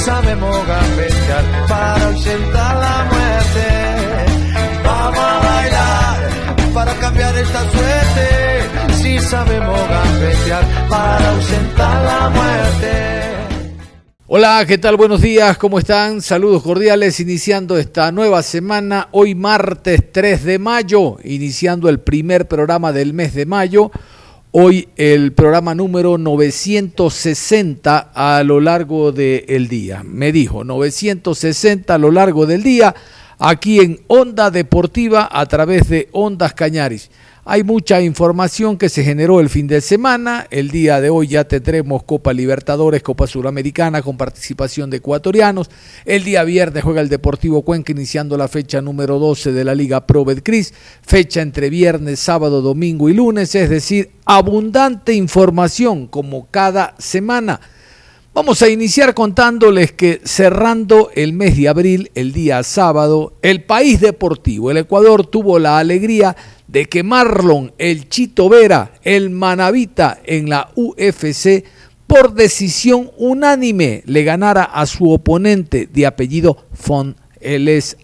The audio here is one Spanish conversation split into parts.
Sabemos gambetear para ausentar la muerte. Vamos a bailar para cambiar esta suerte. Si sabemos gambetear para ausentar la muerte. Hola, ¿qué tal? Buenos días, ¿cómo están? Saludos cordiales, iniciando esta nueva semana, hoy martes 3 de mayo, iniciando el primer programa del mes de mayo. Hoy el programa número 960 a lo largo del día. Me dijo, 960 a lo largo del día, aquí en Onda Deportiva a través de Ondas Cañaris. Hay mucha información que se generó el fin de semana. El día de hoy ya tendremos Copa Libertadores, Copa Suramericana con participación de ecuatorianos. El día viernes juega el Deportivo Cuenca iniciando la fecha número 12 de la Liga Pro Betcris. Fecha entre viernes, sábado, domingo y lunes, es decir, abundante información como cada semana. Vamos a iniciar contándoles que cerrando el mes de abril, el día sábado, el país deportivo, el Ecuador, tuvo la alegría de que Marlon, el Chito Vera, el Manavita en la UFC, por decisión unánime le ganara a su oponente de apellido Fon, él es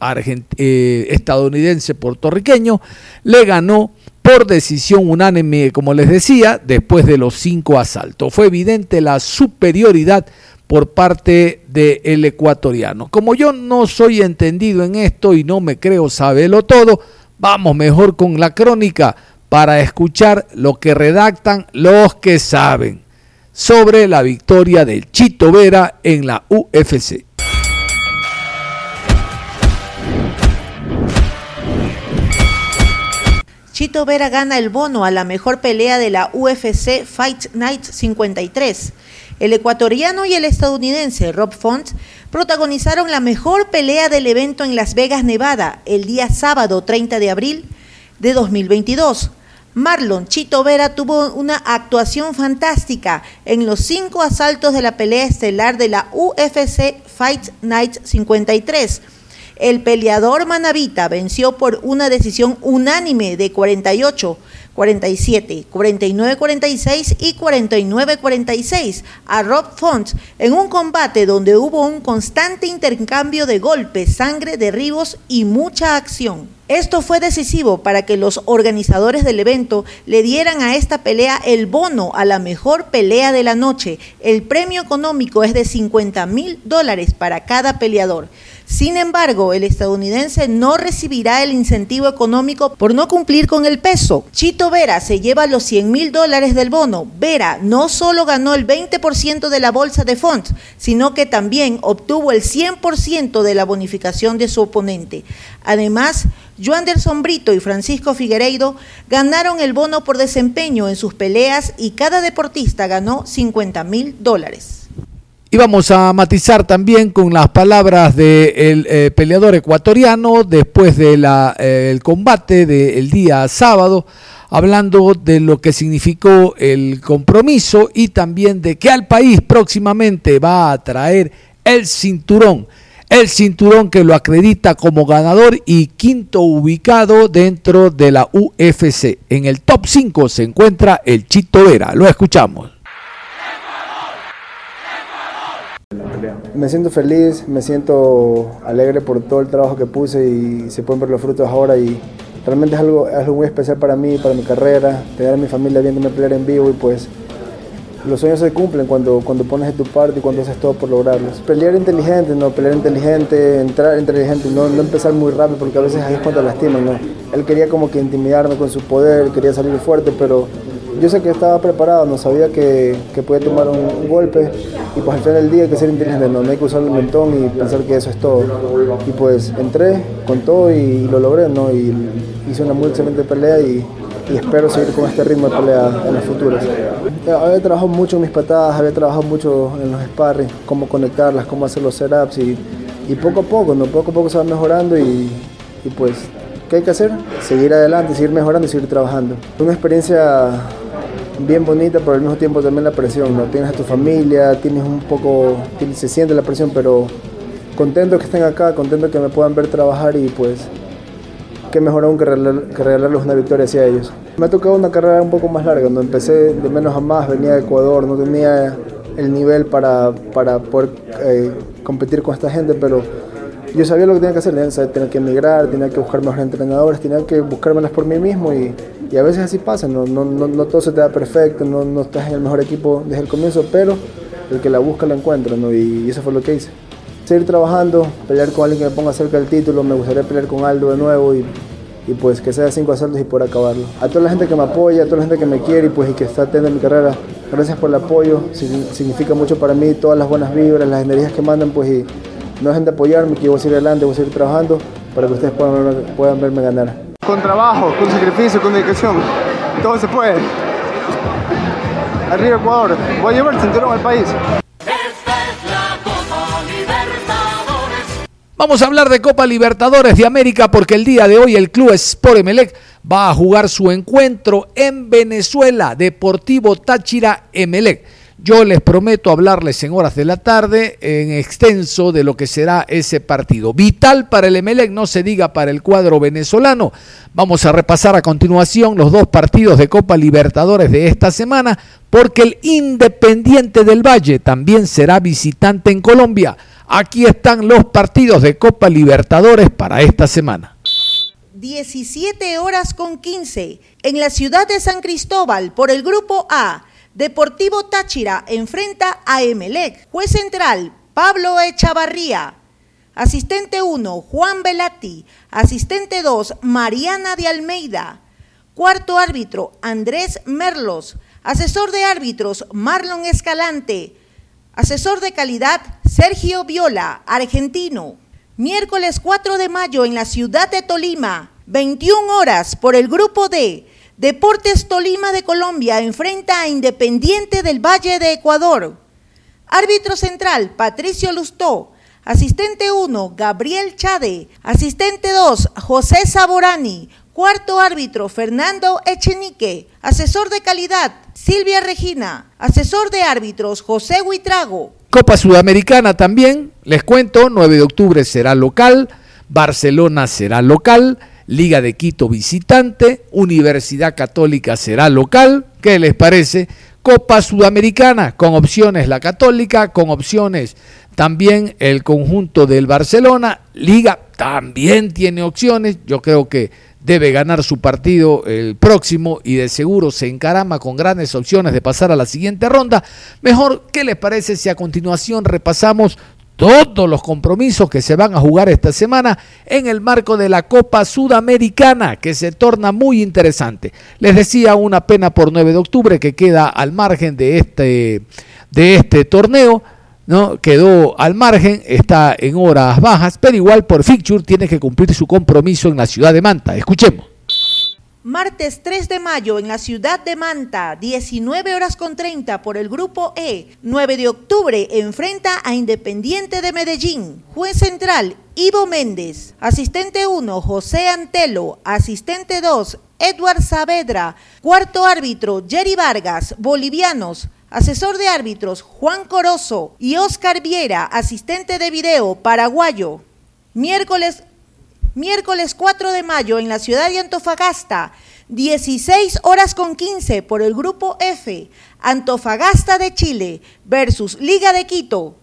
eh, estadounidense puertorriqueño, le ganó por decisión unánime, como les decía, después de los cinco asaltos. Fue evidente la superioridad por parte del ecuatoriano. Como yo no soy entendido en esto y no me creo saberlo todo, vamos mejor con la crónica para escuchar lo que redactan los que saben sobre la victoria del Chito Vera en la UFC. Chito Vera gana el bono a la mejor pelea de la UFC Fight Night 53. El ecuatoriano y el estadounidense Rob Font protagonizaron la mejor pelea del evento en Las Vegas, Nevada, el día sábado 30 de abril de 2022. Marlon Chito Vera tuvo una actuación fantástica en los cinco asaltos de la pelea estelar de la UFC Fight Night 53 el peleador manavita venció por una decisión unánime de 48, 47, 49, 46 y 49, 46 a Rob Font en un combate donde hubo un constante intercambio de golpes, sangre, derribos y mucha acción. Esto fue decisivo para que los organizadores del evento le dieran a esta pelea el bono a la mejor pelea de la noche. El premio económico es de 50 mil dólares para cada peleador. Sin embargo, el estadounidense no recibirá el incentivo económico por no cumplir con el peso. Chito Vera se lleva los 100 mil dólares del bono. Vera no solo ganó el 20% de la bolsa de Font, sino que también obtuvo el 100% de la bonificación de su oponente. Además, Joanderson Brito y Francisco Figueiredo ganaron el bono por desempeño en sus peleas y cada deportista ganó 50 mil dólares. Y vamos a matizar también con las palabras del eh, peleador ecuatoriano después del eh, combate del día sábado, hablando de lo que significó el compromiso y también de que al país próximamente va a traer el cinturón. El cinturón que lo acredita como ganador y quinto ubicado dentro de la UFC. En el top 5 se encuentra el Chito Vera. Lo escuchamos. Me siento feliz, me siento alegre por todo el trabajo que puse y se pueden ver los frutos ahora y realmente es algo, algo muy especial para mí, para mi carrera, tener a mi familia viéndome pelear en vivo y pues los sueños se cumplen cuando, cuando pones de tu parte y cuando haces todo por lograrlos. Pelear inteligente, no, pelear inteligente, entrar inteligente, no, no empezar muy rápido porque a veces ahí es cuando lastiman, ¿no? Él quería como que intimidarme con su poder, quería salir fuerte, pero yo sé que estaba preparado, no sabía que, que podía tomar un, golpe y pues al final del día hay que ser inteligente, no, hay que usar el mentón y pensar que eso es todo. Y pues entré con todo y, lo logré, ¿no? Y hice una muy excelente pelea y, espero seguir con este ritmo de pelea en las futuras. Había trabajado mucho en mis patadas, había trabajado mucho en los sparring, cómo conectarlas, cómo hacer los setups y, y poco a poco, ¿no? poco a poco se va mejorando y, y pues ¿Qué hay que hacer? Seguir adelante, seguir mejorando y seguir trabajando. Una experiencia bien bonita, pero al mismo tiempo también la presión, ¿no? Tienes a tu familia, tienes un poco, se siente la presión, pero contento que estén acá, contento que me puedan ver trabajar y pues qué mejor aún que, regalarles una victoria hacia ellos. Me ha tocado una carrera un poco más larga, no empecé de menos a más, venía de Ecuador, no tenía el nivel para, para poder eh, competir con esta gente, pero yo sabía lo que tenía que hacer, tenía, que emigrar, tenía que buscar mejores entrenadores, tenía que buscármelas por mí mismo y, y a veces así pasa, no, no, no, no, todo se te da perfecto, no, no estás en el mejor equipo desde el comienzo, pero el que la busca la encuentra ¿no? y, eso fue lo que hice. Seguir trabajando, pelear con alguien que me ponga cerca del título, me gustaría pelear con Aldo de nuevo y, y pues que sea cinco asaltos y por acabarlo. A toda la gente que me apoya, a toda la gente que me quiere y pues y que está atendiendo mi carrera, gracias por el apoyo, significa mucho para mí, todas las buenas vibras, las energías que mandan pues y no dejen de apoyarme, que yo voy a seguir adelante, voy a seguir trabajando para que ustedes puedan, puedan verme ganar. Con trabajo, con sacrificio, con dedicación, todo se puede. Arriba Ecuador, voy a llevar el cinturón al país. Vamos a hablar de Copa Libertadores de América porque el día de hoy el club Sport Emelec va a jugar su encuentro en Venezuela, Deportivo Táchira Emelec. Yo les prometo hablarles en horas de la tarde en extenso de lo que será ese partido. Vital para el Emelec, no se diga para el cuadro venezolano. Vamos a repasar a continuación los dos partidos de Copa Libertadores de esta semana, porque el Independiente del Valle también será visitante en Colombia. Aquí están los partidos de Copa Libertadores para esta semana. 17 horas con 15 en la ciudad de San Cristóbal por el grupo A. Deportivo Táchira enfrenta a Emelec. Juez central, Pablo Echavarría. Asistente 1, Juan Velati. Asistente 2, Mariana de Almeida. Cuarto árbitro, Andrés Merlos. Asesor de árbitros, Marlon Escalante. Asesor de calidad, Sergio Viola, argentino. Miércoles 4 de mayo en la ciudad de Tolima, 21 horas por el grupo D. Deportes Tolima de Colombia enfrenta a Independiente del Valle de Ecuador. Árbitro central, Patricio Lustó. Asistente 1, Gabriel Chade. Asistente 2, José Saborani. Cuarto árbitro, Fernando Echenique. Asesor de calidad, Silvia Regina. Asesor de árbitros, José Huitrago. Copa Sudamericana también, les cuento, 9 de octubre será local, Barcelona será local. Liga de Quito visitante, Universidad Católica será local, ¿qué les parece? Copa Sudamericana, con opciones la Católica, con opciones también el conjunto del Barcelona, Liga también tiene opciones, yo creo que debe ganar su partido el próximo y de seguro se encarama con grandes opciones de pasar a la siguiente ronda. Mejor, ¿qué les parece si a continuación repasamos todos los compromisos que se van a jugar esta semana en el marco de la Copa Sudamericana, que se torna muy interesante. Les decía una pena por 9 de octubre que queda al margen de este, de este torneo. ¿no? Quedó al margen, está en horas bajas, pero igual por Fixture tiene que cumplir su compromiso en la ciudad de Manta. Escuchemos. Martes 3 de mayo en la ciudad de Manta, 19 horas con 30 por el grupo E. 9 de octubre enfrenta a Independiente de Medellín. Juez central, Ivo Méndez. Asistente 1, José Antelo. Asistente 2, Edward Saavedra. Cuarto árbitro, Jerry Vargas. Bolivianos. Asesor de árbitros, Juan Corozo. Y Oscar Viera, asistente de video, paraguayo. Miércoles miércoles 4 de mayo en la ciudad de Antofagasta, 16 horas con 15 por el grupo F, Antofagasta de Chile versus Liga de Quito.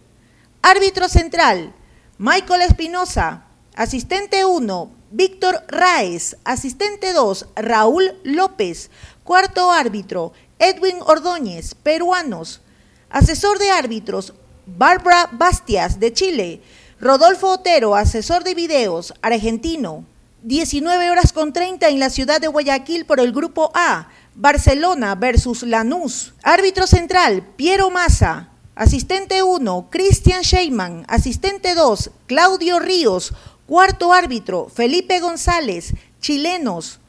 Árbitro central, Michael Espinosa. Asistente 1, Víctor Raez. Asistente 2, Raúl López. Cuarto árbitro, Edwin Ordóñez, peruanos. Asesor de árbitros, Barbara Bastias, de Chile. Rodolfo Otero, asesor de videos, argentino. 19 horas con 30 en la ciudad de Guayaquil por el grupo A. Barcelona versus Lanús. Árbitro central, Piero Massa. Asistente 1, Cristian Sheyman. Asistente 2, Claudio Ríos. Cuarto árbitro, Felipe González, chilenos.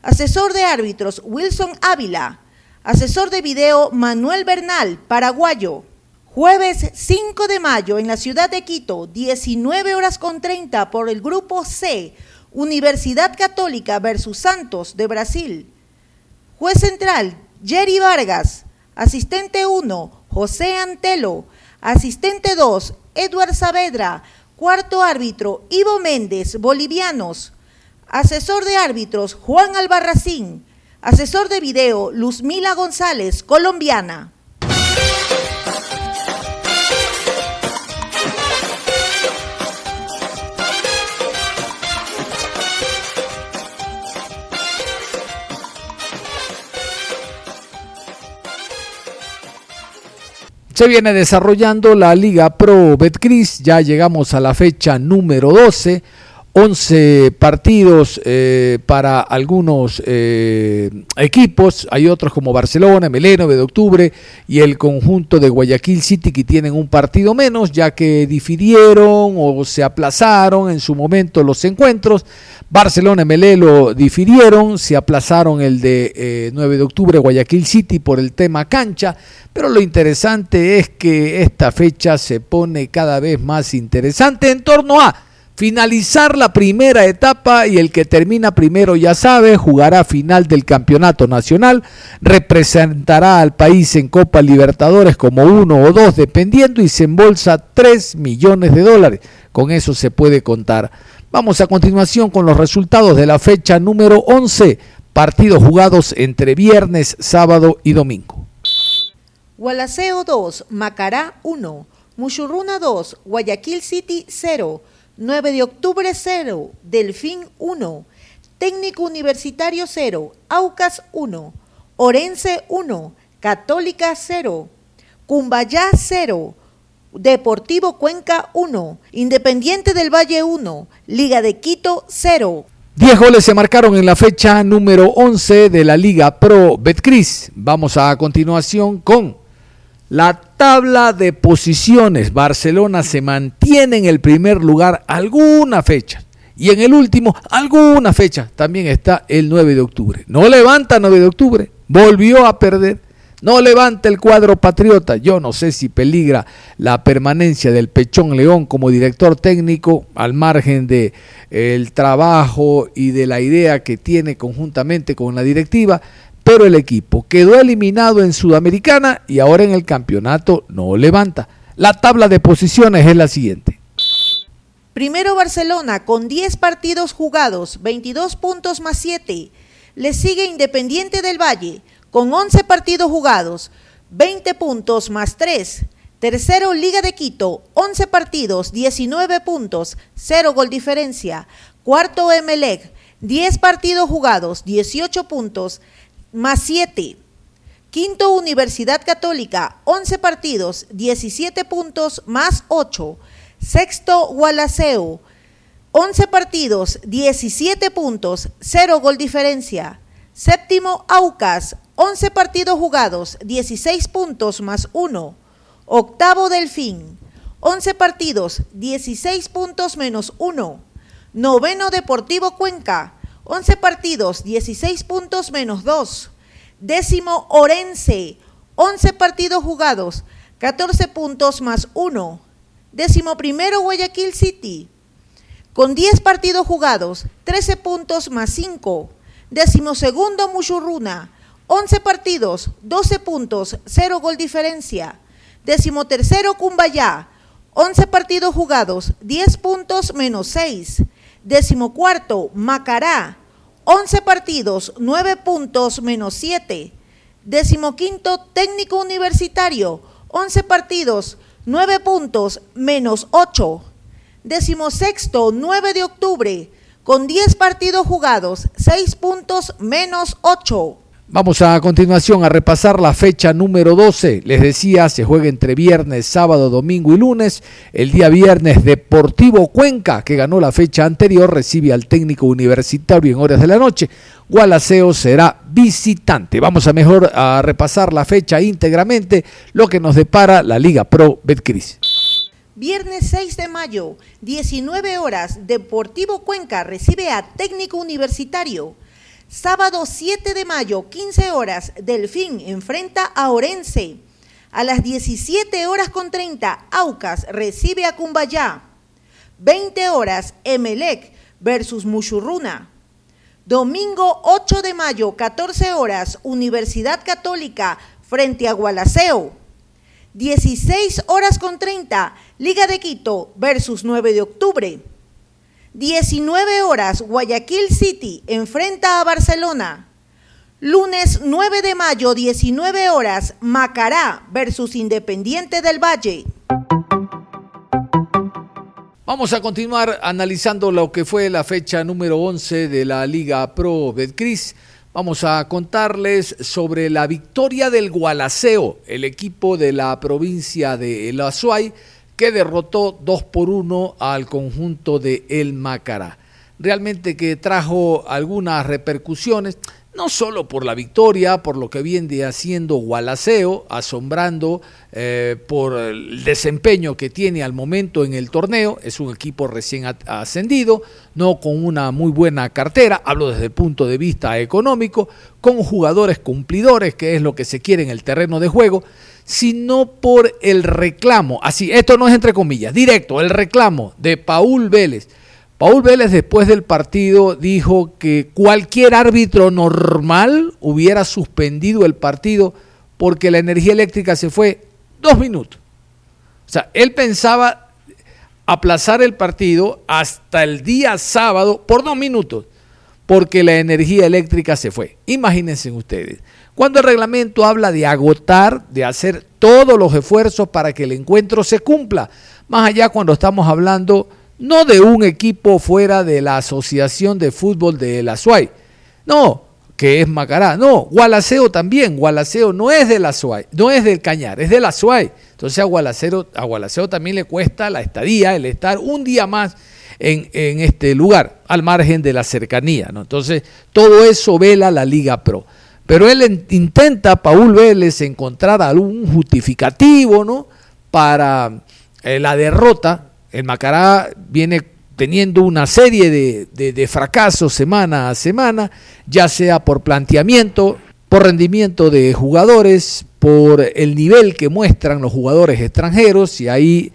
Asesor de árbitros, Wilson Ávila. Asesor de video, Manuel Bernal, paraguayo. Jueves 5 de mayo en la ciudad de Quito, 19 horas con 30 por el grupo C, Universidad Católica versus Santos de Brasil. Juez central, Jerry Vargas. Asistente 1, José Antelo. Asistente 2, Edward Saavedra. Cuarto árbitro, Ivo Méndez, bolivianos. Asesor de árbitros, Juan Albarracín. Asesor de video, Luzmila González, colombiana. Se viene desarrollando la Liga Pro Betcris, ya llegamos a la fecha número 12, 11 partidos eh, para algunos eh, equipos, hay otros como Barcelona, Meleno, de octubre y el conjunto de Guayaquil City que tienen un partido menos ya que difirieron o se aplazaron en su momento los encuentros. Barcelona y Melelo difirieron, se aplazaron el de 9 eh, de octubre Guayaquil City por el tema cancha pero lo interesante es que esta fecha se pone cada vez más interesante en torno a finalizar la primera etapa y el que termina primero ya sabe, jugará final del campeonato nacional, representará al país en Copa Libertadores como uno o dos dependiendo y se embolsa 3 millones de dólares. Con eso se puede contar. Vamos a continuación con los resultados de la fecha número 11, partidos jugados entre viernes, sábado y domingo. Gualaceo 2, Macará 1, Muchurruna 2, Guayaquil City 0, 9 de octubre 0, Delfín 1, Técnico Universitario 0, Aucas 1, Orense 1, Católica 0, Cumbayá 0, Deportivo Cuenca 1, Independiente del Valle 1, Liga de Quito 0. 10 goles se marcaron en la fecha número 11 de la Liga Pro Betcris. Vamos a continuación con la tabla de posiciones, Barcelona se mantiene en el primer lugar alguna fecha. Y en el último, alguna fecha, también está el 9 de octubre. No levanta 9 de octubre, volvió a perder. No levanta el cuadro patriota. Yo no sé si peligra la permanencia del Pechón León como director técnico al margen de el trabajo y de la idea que tiene conjuntamente con la directiva, pero el equipo quedó eliminado en Sudamericana y ahora en el campeonato no levanta. La tabla de posiciones es la siguiente. Primero Barcelona con 10 partidos jugados, 22 puntos más 7. Le sigue Independiente del Valle con 11 partidos jugados, 20 puntos más 3. Tercero Liga de Quito, 11 partidos, 19 puntos, 0 gol diferencia. Cuarto Emelec, 10 partidos jugados, 18 puntos, más 7. Quinto, Universidad Católica, 11 partidos, 17 puntos, más 8. Sexto, Gualaceo, 11 partidos, 17 puntos, 0 gol diferencia. Séptimo, Aucas, 11 partidos jugados, 16 puntos más 1. Octavo, Delfín, 11 partidos, 16 puntos menos 1. Noveno, Deportivo Cuenca, 11 partidos, 16 puntos menos 2. Décimo Orense, 11 partidos jugados, 14 puntos más 1. Décimo primero Guayaquil City, con 10 partidos jugados, 13 puntos más 5. Décimo segundo Muchurruna, 11 partidos, 12 puntos, 0 gol diferencia. Décimo tercero Cumbayá, 11 partidos jugados, 10 puntos menos 6. Décimo cuarto, Macará, 11 partidos, 9 puntos menos 7. Décimo quinto, técnico universitario, 11 partidos, 9 puntos menos 8. Décimo sexto, 9 de octubre, con 10 partidos jugados, 6 puntos menos 8. Vamos a continuación a repasar la fecha número 12. Les decía, se juega entre viernes, sábado, domingo y lunes. El día viernes, Deportivo Cuenca, que ganó la fecha anterior, recibe al técnico universitario en horas de la noche. Gualaceo será visitante. Vamos a mejor a repasar la fecha íntegramente, lo que nos depara la Liga Pro Betcris. Viernes 6 de mayo, 19 horas, Deportivo Cuenca recibe a técnico universitario. Sábado 7 de mayo, 15 horas, Delfín enfrenta a Orense. A las 17 horas con 30, Aucas recibe a Cumbayá. 20 horas, Emelec versus Muchurruna. Domingo 8 de mayo, 14 horas, Universidad Católica frente a Gualaceo. 16 horas con 30, Liga de Quito versus 9 de octubre. 19 horas, Guayaquil City enfrenta a Barcelona. Lunes 9 de mayo, 19 horas, Macará versus Independiente del Valle. Vamos a continuar analizando lo que fue la fecha número 11 de la Liga Pro Betcris. Vamos a contarles sobre la victoria del Gualaceo, el equipo de la provincia de El Azuay, que derrotó 2 por 1 al conjunto de El Macará. Realmente que trajo algunas repercusiones, no solo por la victoria, por lo que viene haciendo Gualaceo, asombrando eh, por el desempeño que tiene al momento en el torneo, es un equipo recién ascendido, no con una muy buena cartera, hablo desde el punto de vista económico, con jugadores cumplidores, que es lo que se quiere en el terreno de juego, sino por el reclamo, así, esto no es entre comillas, directo, el reclamo de Paul Vélez. Paul Vélez después del partido dijo que cualquier árbitro normal hubiera suspendido el partido porque la energía eléctrica se fue dos minutos. O sea, él pensaba aplazar el partido hasta el día sábado por dos minutos porque la energía eléctrica se fue. Imagínense ustedes. Cuando el reglamento habla de agotar, de hacer todos los esfuerzos para que el encuentro se cumpla, más allá cuando estamos hablando no de un equipo fuera de la Asociación de Fútbol de la SUAY, no, que es Macará, no, Gualaceo también, Gualaceo no es de la no es del Cañar, es de la. Entonces a Gualaceo, a Gualaceo también le cuesta la estadía, el estar un día más en, en, este lugar, al margen de la cercanía. ¿no? Entonces, todo eso vela la Liga Pro. Pero él intenta, Paul Vélez, encontrar algún justificativo ¿no? para eh, la derrota. El Macará viene teniendo una serie de, fracasos semana a semana, ya sea por planteamiento, por rendimiento de jugadores, por el nivel que muestran los jugadores extranjeros, y ahí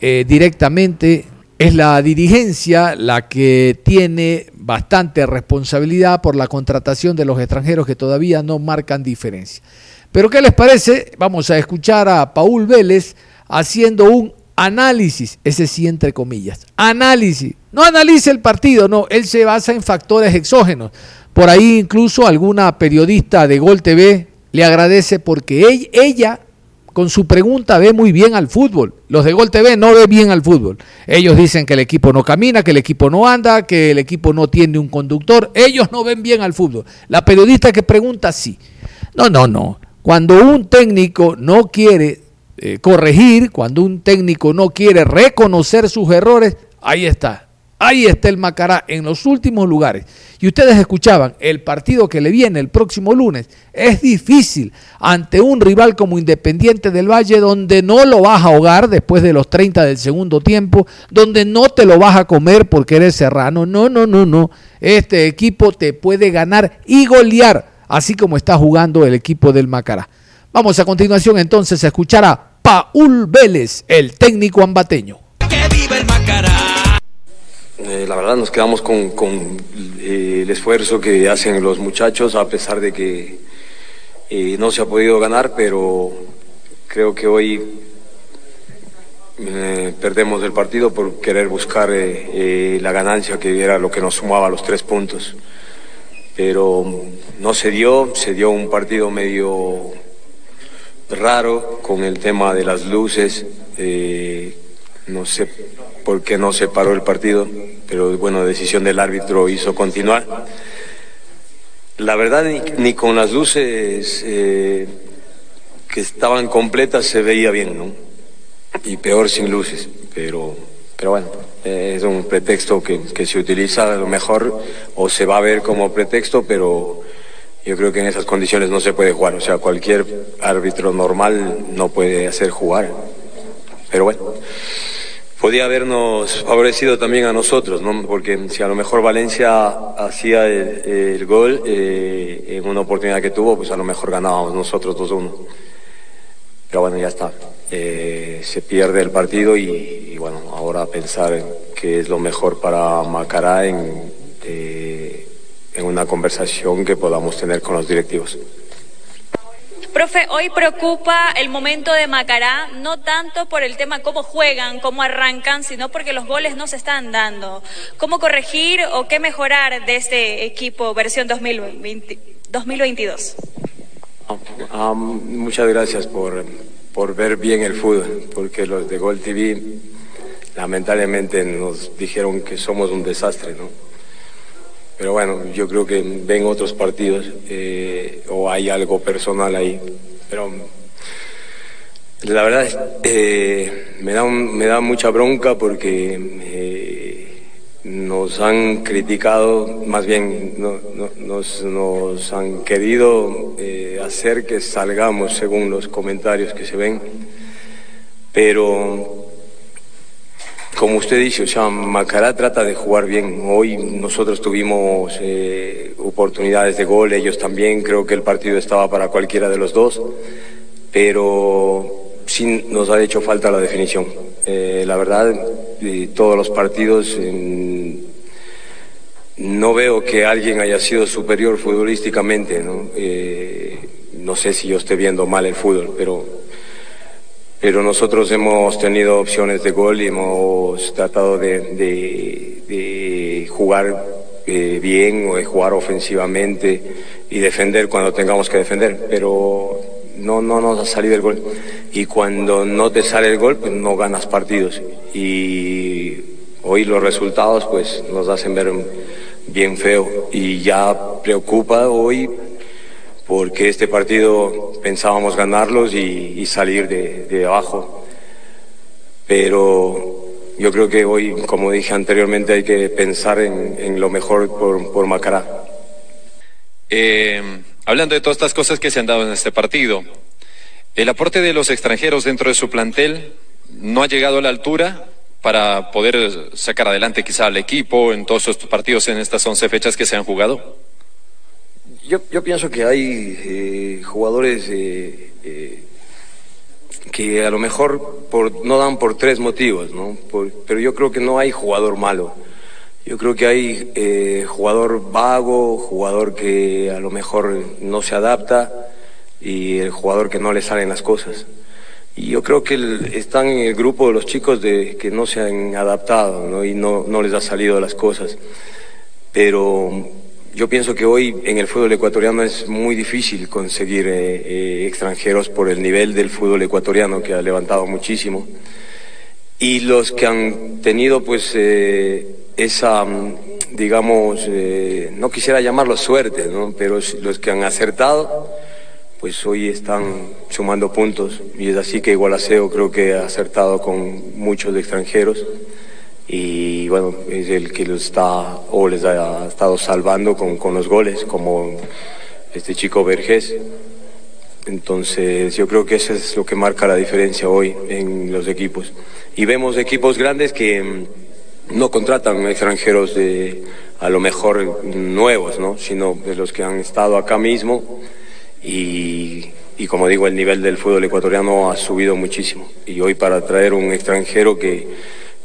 eh, directamente es la dirigencia la que tiene bastante responsabilidad por la contratación de los extranjeros que todavía no marcan diferencia. Pero ¿qué les parece? Vamos a escuchar a Paul Vélez haciendo un análisis, ese sí entre comillas, análisis. No analice el partido, no, él se basa en factores exógenos. Por ahí incluso alguna periodista de Gol TV le agradece porque ella con su pregunta ve muy bien al fútbol. Los de Gol TV no ven bien al fútbol. Ellos dicen que el equipo no camina, que el equipo no anda, que el equipo no tiene un conductor. Ellos no ven bien al fútbol. La periodista que pregunta sí. No, no, no. Cuando un técnico no quiere eh, corregir, cuando un técnico no quiere reconocer sus errores, ahí está. Ahí está el Macará en los últimos lugares. Y ustedes escuchaban, el partido que le viene el próximo lunes es difícil ante un rival como Independiente del Valle, donde no lo vas a ahogar después de los 30 del segundo tiempo, donde no te lo vas a comer porque eres serrano. No, no, no, no. Este equipo te puede ganar y golear, así como está jugando el equipo del Macará. Vamos a continuación entonces a escuchar a Paul Vélez, el técnico ambateño. ¡Que viva el Macará! Eh, la verdad nos quedamos con, eh, el esfuerzo que hacen los muchachos a pesar de que eh, no se ha podido ganar, pero creo que hoy perdemos el partido por querer buscar la ganancia que era lo que nos sumaba los tres puntos. Pero no se dio, se dio un partido medio raro con el tema de las luces. no sé por qué no se paró el partido pero bueno, decisión del árbitro hizo continuar. La verdad, ni, con las luces eh, que estaban completas se veía bien, ¿no? Y peor sin luces, pero, pero bueno, es un pretexto que, que se utiliza a lo mejor o se va a ver como pretexto, pero yo creo que en esas condiciones no se puede jugar. O sea, cualquier árbitro normal no puede hacer jugar. Pero bueno podía habernos favorecido también a nosotros, ¿no? porque si a lo mejor Valencia hacía el, gol eh, en una oportunidad que tuvo, pues a lo mejor ganábamos nosotros 2-1. Pero bueno, ya está. Eh, se pierde el partido y, bueno, ahora pensar en qué es lo mejor para Macará en, eh, en una conversación que podamos tener con los directivos. Profe, hoy preocupa el momento de Macará, no tanto por el tema cómo juegan, cómo arrancan, sino porque los goles no se están dando. ¿Cómo corregir o qué mejorar de este equipo versión 2022? Ah, muchas gracias por, por ver bien el fútbol, porque los de Gol TV lamentablemente nos dijeron que somos un desastre, ¿no? Pero bueno, yo creo que ven otros partidos eh, o hay algo personal ahí. Pero la verdad eh, me, da me da mucha bronca porque eh, nos han criticado, más bien nos, nos, han querido hacer que salgamos según los comentarios que se ven. Pero como usted dice, o sea, Macará trata de jugar bien. Hoy nosotros tuvimos eh, oportunidades de gol, ellos también, creo que el partido estaba para cualquiera de los dos, pero sí nos ha hecho falta la definición. Eh, la verdad, todos los partidos no veo que alguien haya sido superior futbolísticamente, ¿no? Eh, no sé si yo esté viendo mal el fútbol, pero pero nosotros hemos tenido opciones de gol y hemos tratado de, jugar eh, bien o de jugar ofensivamente y defender cuando tengamos que defender, pero no, no nos ha salido el gol. Y cuando no te sale el gol, pues no ganas partidos. Y hoy los resultados pues nos hacen ver bien feo y ya preocupa hoy porque este partido pensábamos ganarlos y, salir de, abajo. Pero yo creo que hoy, como dije anteriormente, hay que pensar en, lo mejor por, Macará. Eh, hablando de todas estas cosas que se han dado en este partido, el aporte de los extranjeros dentro de su plantel no ha llegado a la altura para poder sacar adelante quizá al equipo en todos estos partidos en estas 11 fechas que se han jugado. Yo, yo pienso que hay eh, jugadores eh, eh, que a lo mejor por, no dan por tres motivos, ¿no? pero yo creo que no hay jugador malo. Yo creo que hay jugador vago, jugador que a lo mejor no se adapta y el jugador que no le salen las cosas. Y yo creo que están en el grupo de los chicos de, que no se han adaptado ¿no? y no, no les ha salido las cosas. Pero yo pienso que hoy en el fútbol ecuatoriano es muy difícil conseguir eh, eh, extranjeros por el nivel del fútbol ecuatoriano que ha levantado muchísimo. Y los que han tenido pues eh, esa, mm, digamos, no quisiera llamarlo suerte, ¿no? pero los que han acertado, pues hoy están sumando puntos. Y es así que Igualaceo creo que ha acertado con muchos extranjeros y bueno, es el que los está o les ha estado salvando con, con los goles, como este chico Vergés. Entonces yo creo que eso es lo que marca la diferencia hoy en los equipos. Y vemos equipos grandes que mm, no contratan extranjeros de a lo mejor nuevos, ¿no? sino de los que han estado acá mismo y, y como digo, el nivel del fútbol ecuatoriano ha subido muchísimo. Y hoy para traer un extranjero que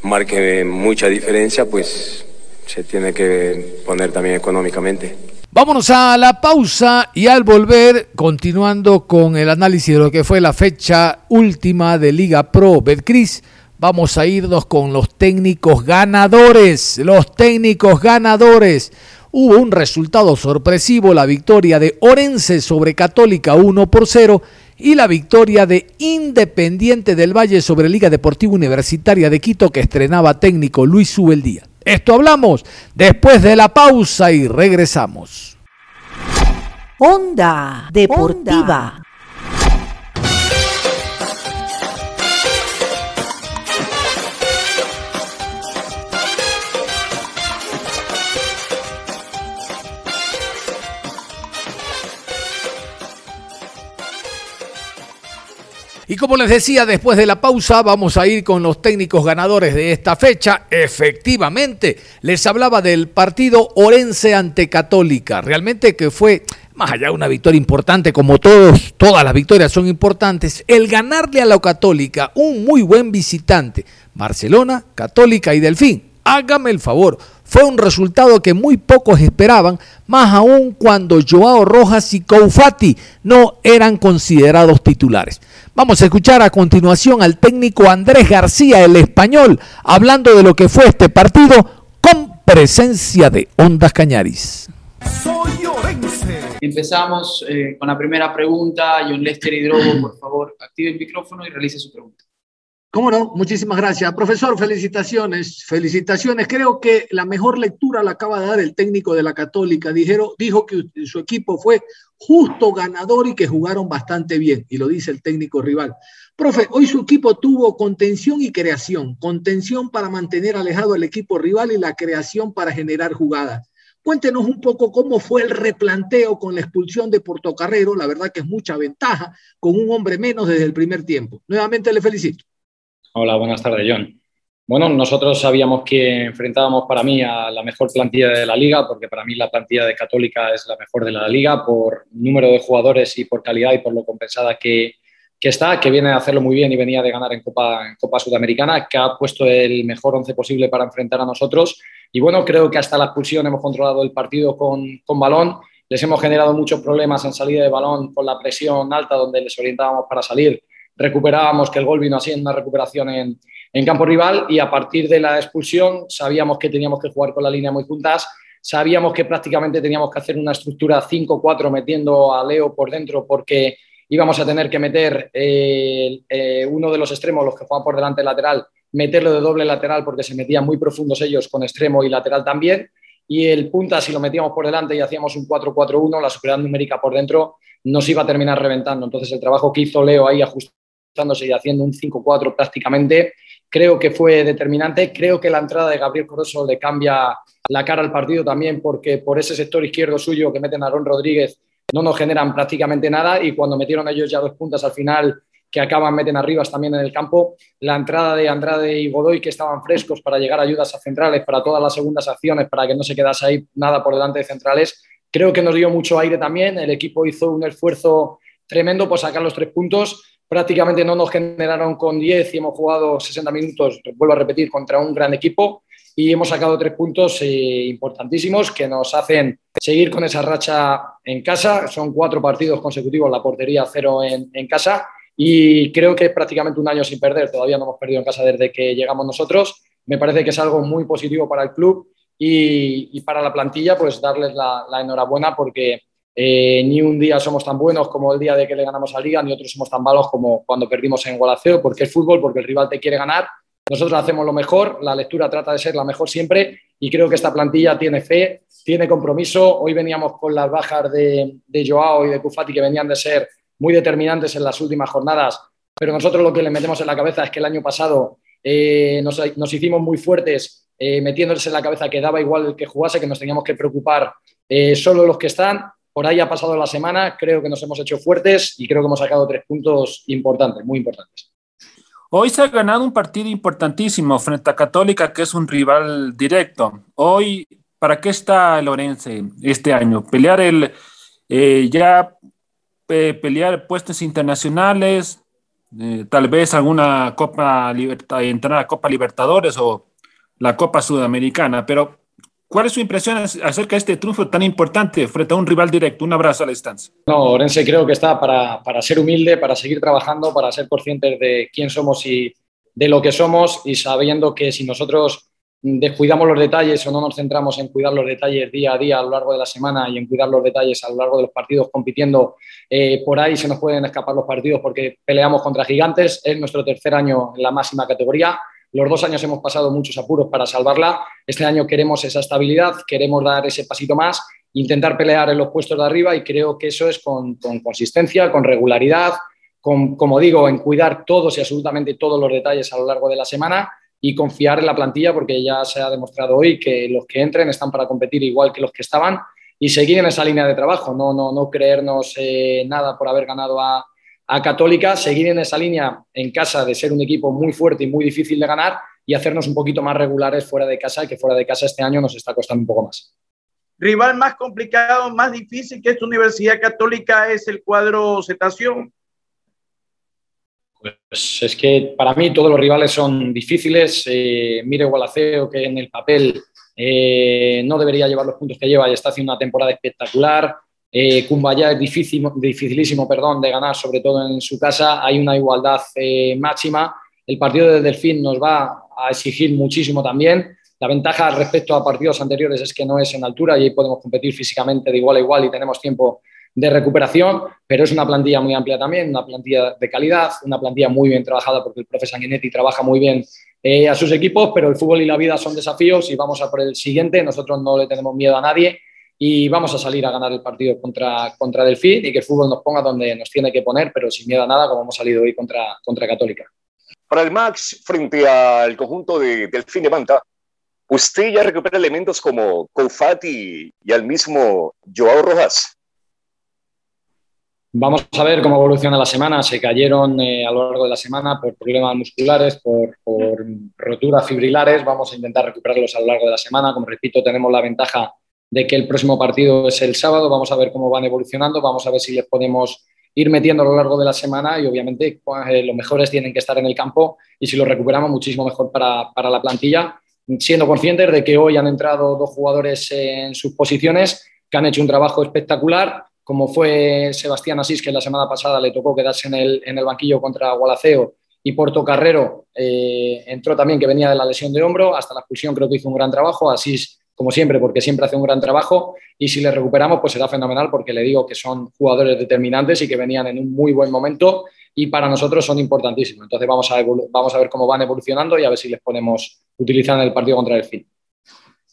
marque mucha diferencia, pues se tiene que poner también económicamente. Vámonos a la pausa y al volver, continuando con el análisis de lo que fue la fecha última de Liga Pro Betcris, vamos a irnos con los técnicos ganadores, los técnicos ganadores. Hubo un resultado sorpresivo, la victoria de Orense sobre Católica 1 por 0 y la victoria de Independiente del Valle sobre Liga Deportiva Universitaria de Quito que estrenaba técnico Luis Ubeldía. Esto hablamos después de la pausa y regresamos. Onda Deportiva. Y como les decía, después de la pausa vamos a ir con los técnicos ganadores de esta fecha. Efectivamente, les hablaba del partido Orense ante Católica. Realmente que fue, más allá de una victoria importante, como todos, todas las victorias son importantes, el ganarle a la Católica, un muy buen visitante. Barcelona, Católica y Delfín. Hágame el favor, fue un resultado que muy pocos esperaban, más aún cuando Joao Rojas y Koufati no eran considerados titulares. Vamos a escuchar a continuación al técnico Andrés García, el español, hablando de lo que fue este partido con presencia de Ondas Cañaris. Empezamos eh, con la primera pregunta. John Lester Hidrobo, por favor, active el micrófono y realice su pregunta. Cómo no, muchísimas gracias. Profesor, felicitaciones, felicitaciones. Creo que la mejor lectura la acaba de dar el técnico de la Católica. Dijeron, dijo que su equipo fue justo ganador y que jugaron bastante bien, y lo dice el técnico rival. Profe, hoy su equipo tuvo contención y creación, contención para mantener alejado al equipo rival y la creación para generar jugadas. Cuéntenos un poco cómo fue el replanteo con la expulsión de Portocarrero, la verdad que es mucha ventaja, con un hombre menos desde el primer tiempo. Nuevamente le felicito. Hola, buenas tardes, John. Bueno, nosotros sabíamos que enfrentábamos para mí a la mejor plantilla de la liga, porque para mí la plantilla de Católica es la mejor de la liga por número de jugadores y por calidad y por lo compensada que, que está, que viene a hacerlo muy bien y venía de ganar en Copa, Sudamericana, que ha puesto el mejor once posible para enfrentar a nosotros. Y bueno, creo que hasta la expulsión hemos controlado el partido con, con balón. Les hemos generado muchos problemas en salida de balón con la presión alta, donde les orientábamos para salir recuperábamos, que el gol vino así en una recuperación en, en campo rival y a partir de la expulsión sabíamos que teníamos que jugar con la línea muy juntas, sabíamos que prácticamente teníamos que hacer una estructura 5-4 metiendo a Leo por dentro porque íbamos a tener que meter eh, eh, uno de los extremos, los que juegan por delante lateral, meterlo de doble lateral porque se metían muy profundos ellos con extremo y lateral también. Y el punta, si lo metíamos por delante y hacíamos un 4-4-1, la superioridad numérica por dentro nos iba a terminar reventando. Entonces, el trabajo que hizo Leo ahí ajustando y haciendo un 5-4 prácticamente, creo que fue determinante. Creo que la entrada de Gabriel Coroso le cambia la cara al partido también, porque por ese sector izquierdo suyo que meten a Aaron Rodríguez no nos generan prácticamente nada. Y cuando metieron ellos ya dos puntas al final que acaban, meten arriba también en el campo, la entrada de Andrade y Godoy que estaban frescos para llegar a ayudas a centrales, para todas las segundas acciones, para que no se quedase ahí nada por delante de centrales, creo que nos dio mucho aire también, el equipo hizo un esfuerzo tremendo por sacar los tres puntos prácticamente no nos generaron con 10 y hemos jugado 60 minutos, vuelvo a repetir, contra un gran equipo y hemos sacado tres puntos eh, importantísimos que nos hacen seguir con esa racha en casa. Son cuatro partidos consecutivos, la portería cero en, casa y creo que es prácticamente un año sin perder. Todavía no hemos perdido en casa desde que llegamos nosotros. Me parece que es algo muy positivo para el club y, para la plantilla, pues darles la enhorabuena porque eh, ni un día somos tan buenos como el día de que le ganamos a Liga, ni otros somos tan malos como cuando perdimos en Gualaceo, porque es fútbol, porque el rival te quiere ganar. Nosotros hacemos lo mejor, la lectura trata de ser la mejor siempre y creo que esta plantilla tiene fe, tiene compromiso. Hoy veníamos con las bajas de, Joao y de Kufati que venían de ser muy determinantes en las últimas jornadas, pero nosotros lo que le metemos en la cabeza es que el año pasado eh, nos, hicimos muy fuertes eh, metiéndose en la cabeza que daba igual que jugase, que nos teníamos que preocupar solo los que están por ahí ha pasado la semana, creo que nos hemos hecho fuertes y creo que hemos sacado tres puntos importantes, muy importantes. Hoy se ha ganado un partido importantísimo frente a Católica, que es un rival directo. Hoy, ¿para qué está Lorense este año? Pelear el, eh, ya eh, pelear puestos internacionales, eh, tal vez alguna Copa Libertad, entrar a Copa Libertadores o la Copa Sudamericana, pero ¿Cuál es su impresión acerca de este triunfo tan importante frente a un rival directo? Un abrazo a la distancia. No, Orense creo que está para, para, ser humilde, para seguir trabajando, para ser conscientes de quién somos y de lo que somos y sabiendo que si nosotros descuidamos los detalles o no nos centramos en cuidar los detalles día a día a lo largo de la semana y en cuidar los detalles a lo largo de los partidos compitiendo, eh, por ahí se nos pueden escapar los partidos porque peleamos contra gigantes. Es nuestro tercer año en la máxima categoría los dos años hemos pasado muchos apuros para salvarla. Este año queremos esa estabilidad, queremos dar ese pasito más intentar pelear en los puestos de arriba y creo que eso es con, consistencia, con regularidad, con, como digo, en cuidar todos y absolutamente todos los detalles a lo largo de la semana y confiar en la plantilla porque ya se ha demostrado hoy que los que entren están para competir igual que los que estaban y seguir en esa línea de trabajo, no, no, no creernos eh, nada por haber ganado a, a Católica, seguir en esa línea en casa de ser un equipo muy fuerte y muy difícil de ganar y hacernos un poquito más regulares fuera de casa, que fuera de casa este año nos está costando un poco más. Rival más complicado, más difícil que esta Universidad Católica es el cuadro Cetación. Pues es que para mí todos los rivales son difíciles. Eh, mire Gualaceo, que en el papel eh, no debería llevar los puntos que lleva y está haciendo una temporada espectacular. Eh, Cumbaya es difícil, dificilísimo perdón, de ganar, sobre todo en su casa. Hay una igualdad eh, máxima. El partido de Delfín nos va a exigir muchísimo también. La ventaja respecto a partidos anteriores es que no es en altura y ahí podemos competir físicamente de igual a igual y tenemos tiempo de recuperación, pero es una plantilla muy amplia también, una plantilla de calidad, una plantilla muy bien trabajada porque el profe Sanguinetti trabaja muy bien eh, a sus equipos, pero el fútbol y la vida son desafíos y vamos a por el siguiente. Nosotros no le tenemos miedo a nadie y vamos a salir a ganar el partido contra, contra Delfín y que el fútbol nos ponga donde nos tiene que poner, pero sin miedo a nada, como hemos salido hoy contra, contra Católica. Para el Max, frente al conjunto de Delfín de Manta, usted ya recupera elementos como Koufati y al mismo Joao Rojas. Vamos a ver cómo evoluciona la semana. Se cayeron eh, a lo largo de la semana por problemas musculares, por, por roturas fibrilares. Vamos a intentar recuperarlos a lo largo de la semana. Como repito, tenemos la ventaja de que el próximo partido es el sábado. Vamos a ver cómo van evolucionando, vamos a ver si les podemos ir metiendo a lo largo de la semana y obviamente pues, eh, los mejores tienen que estar en el campo y si lo recuperamos muchísimo mejor para, la plantilla, siendo conscientes de que hoy han entrado dos jugadores en sus posiciones que han hecho un trabajo espectacular, como fue Sebastián Asís, que la semana pasada le tocó quedarse en el, en el banquillo contra Gualaceo, y Porto Carrero eh, entró también, que venía de la lesión de hombro, hasta la expulsión creo que hizo un gran trabajo, Asís como siempre, porque siempre hace un gran trabajo y si le recuperamos, pues será fenomenal porque le digo que son jugadores determinantes y que venían en un muy buen momento y para nosotros son importantísimos. Entonces vamos a, vamos a ver cómo van evolucionando y a ver si les podemos utilizar en el partido contra el fin.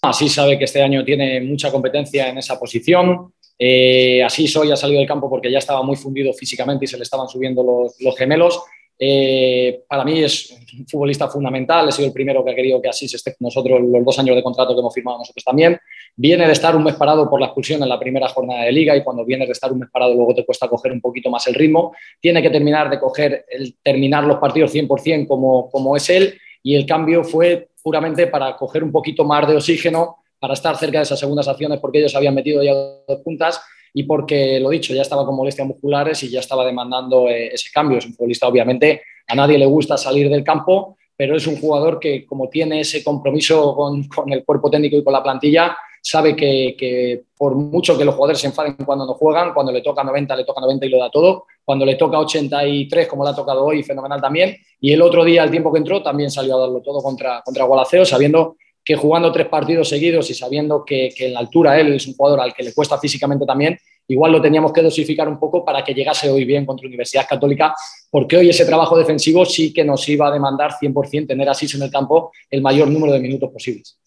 Así sabe que este año tiene mucha competencia en esa posición. Eh, así soy ha salido del campo porque ya estaba muy fundido físicamente y se le estaban subiendo los, los gemelos eh, para mí es un futbolista fundamental, he sido el primero que ha querido que así se esté con nosotros los dos años de contrato que hemos firmado nosotros también. Viene de estar un mes parado por la expulsión en la primera jornada de liga y cuando vienes de estar un mes parado luego te cuesta coger un poquito más el ritmo. Tiene que terminar de coger, el, terminar los partidos 100% como, como es él y el cambio fue puramente para coger un poquito más de oxígeno, para estar cerca de esas segundas acciones porque ellos habían metido ya dos puntas y porque, lo dicho, ya estaba con molestias musculares y ya estaba demandando eh, ese cambio. Es un futbolista, obviamente, a nadie le gusta salir del campo, pero es un jugador que, como tiene ese compromiso con, con el cuerpo técnico y con la plantilla, sabe que, que, por mucho que los jugadores se enfaden cuando no juegan, cuando le toca 90, le toca 90 y lo da todo. Cuando le toca 83, como le ha tocado hoy, fenomenal también. Y el otro día, el tiempo que entró, también salió a darlo todo contra, contra Gualaceo, sabiendo que jugando tres partidos seguidos y sabiendo que, en la altura él es un jugador al que le cuesta físicamente también, igual lo teníamos que dosificar un poco para que llegase hoy bien contra Universidad Católica, porque hoy ese trabajo defensivo sí que nos iba a demandar 100% tener así en el campo el mayor número de minutos posibles.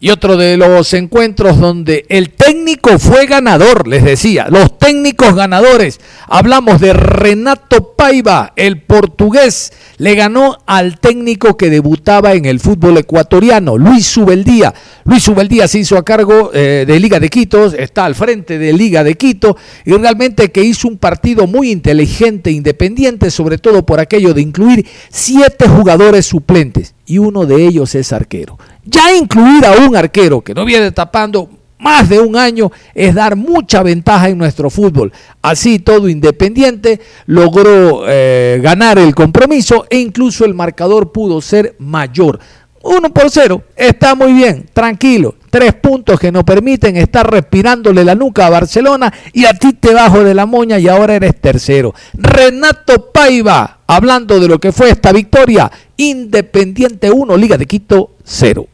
Y otro de los encuentros donde el técnico fue ganador, les decía, los técnicos ganadores. Hablamos de Renato Paiva, el portugués, le ganó al técnico que debutaba en el fútbol ecuatoriano, Luis Subeldía. Luis Subeldía se hizo a cargo eh, de Liga de Quito, está al frente de Liga de Quito y realmente que hizo un partido muy inteligente, independiente, sobre todo por aquello de incluir siete jugadores suplentes y uno de ellos es arquero. Ya incluir a un arquero que no viene tapando más de un año es dar mucha ventaja en nuestro fútbol. Así todo Independiente logró eh, ganar el compromiso e incluso el marcador pudo ser mayor. Uno por cero, está muy bien, tranquilo. Tres puntos que nos permiten estar respirándole la nuca a Barcelona y a ti te bajo de la moña y ahora eres tercero. Renato Paiva, hablando de lo que fue esta victoria, Independiente 1, Liga de Quito 0.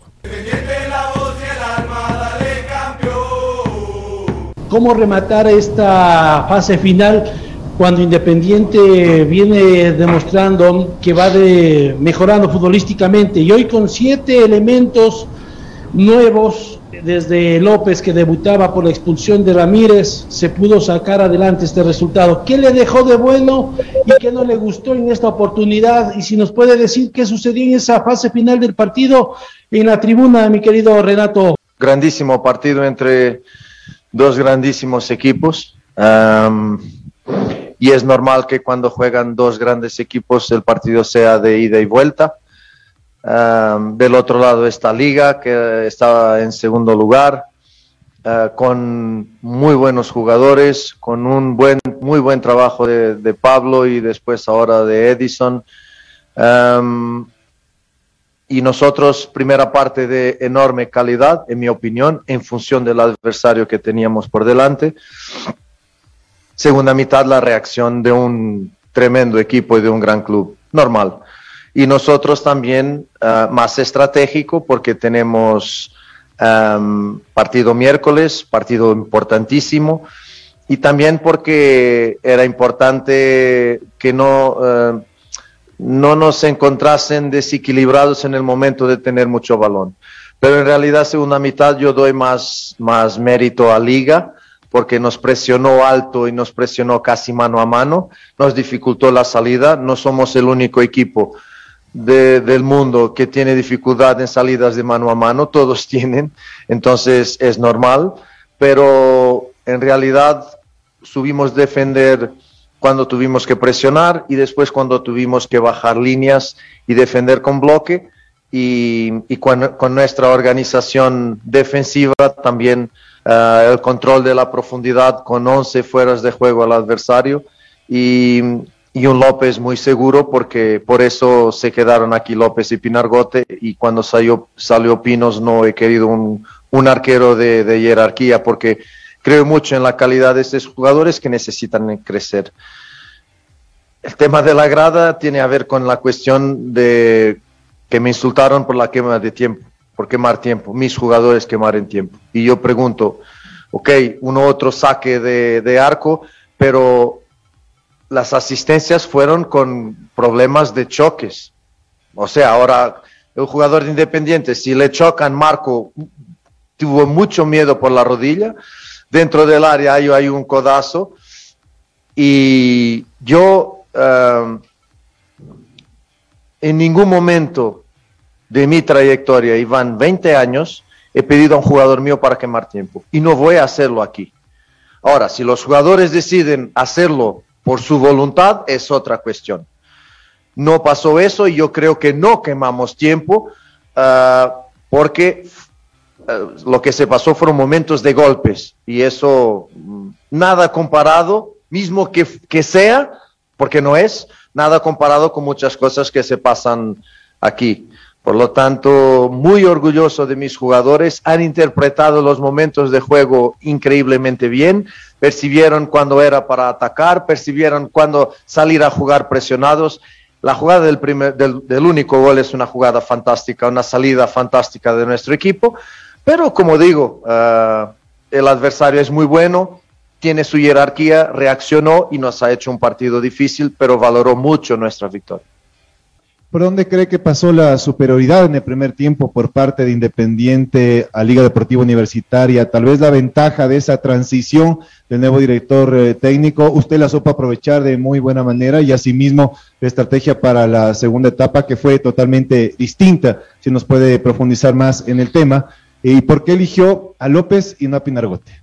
¿Cómo rematar esta fase final cuando Independiente viene demostrando que va de, mejorando futbolísticamente y hoy con siete elementos nuevos, desde López que debutaba por la expulsión de Ramírez, se pudo sacar adelante este resultado. ¿Qué le dejó de bueno y qué no le gustó en esta oportunidad? Y si nos puede decir qué sucedió en esa fase final del partido en la tribuna, mi querido Renato. Grandísimo partido entre dos grandísimos equipos. y es normal que cuando juegan dos grandes equipos el partido sea de ida y vuelta del otro lado está Liga, que está en segundo lugar, eh, con muy buenos jugadores, con un buen, muy buen trabajo de, Pablo y después ahora de Edison. y nosotros, primera parte de enorme calidad, en mi opinión, en función del adversario que teníamos por delante. Segunda mitad, la reacción de un tremendo equipo y de un gran club. Normal y nosotros también ah, más estratégico porque tenemos partido miércoles, partido importantísimo, y también porque era importante que no, no nos encontrasen desequilibrados en el momento de tener mucho balón. Pero en realidad, segunda mitad, yo doy más, más mérito a Liga porque nos presionó alto y nos presionó casi mano a mano, nos dificultó la salida. No somos el único equipo del mundo que tiene dificultad en salidas de mano a mano, todos tienen, entonces es normal, pero en realidad subimos defender cuando tuvimos que presionar y después cuando tuvimos que bajar líneas y defender con bloque y, con, nuestra organización defensiva también eh, el control de la profundidad con 11 fueras de juego al adversario y, y un López muy seguro porque por eso se quedaron aquí López y Pinargote y cuando salió, salió Pinos no he querido un, un arquero de, de, jerarquía porque creo mucho en la calidad de estos jugadores que necesitan crecer. El tema de la grada tiene a ver con la cuestión de que me insultaron por la quema de tiempo, por quemar tiempo, mis jugadores quemar tiempo. Y yo pregunto, ok, uno otro saque de, de arco, pero las asistencias fueron con problemas de choques. O sea, ahora el jugador de Independiente, si le chocan, Marco tuvo mucho miedo por la rodilla. Dentro del área hay, hay un codazo. Y yo um, en ningún momento de mi trayectoria, y van 20 años, he pedido a un jugador mío para quemar tiempo. Y no voy a hacerlo aquí. Ahora, si los jugadores deciden hacerlo por su voluntad es otra cuestión. No pasó eso y yo creo que no quemamos tiempo ah, porque ah, lo que se pasó fueron momentos de golpes y eso mm, nada comparado, mismo que, que sea, porque no es, nada comparado con muchas cosas que se pasan aquí. Por lo tanto, muy orgulloso de mis jugadores, han interpretado los momentos de juego increíblemente bien, percibieron cuando era para atacar, percibieron cuando salir a jugar presionados. La jugada del, primer, del, único gol es una jugada fantástica, una salida fantástica de nuestro equipo, pero como digo, uh, el adversario es muy bueno, tiene su jerarquía, reaccionó y nos ha hecho un partido difícil, pero valoró mucho nuestra victoria. ¿Por dónde cree que pasó la superioridad en el primer tiempo por parte de Independiente a Liga Deportiva Universitaria? Tal vez la ventaja de esa transición del nuevo director eh, técnico, usted la supo aprovechar de muy buena manera y asimismo la estrategia para la segunda etapa que fue totalmente distinta, si nos puede profundizar más en el tema. ¿Y por qué eligió a López y no a Pinargote?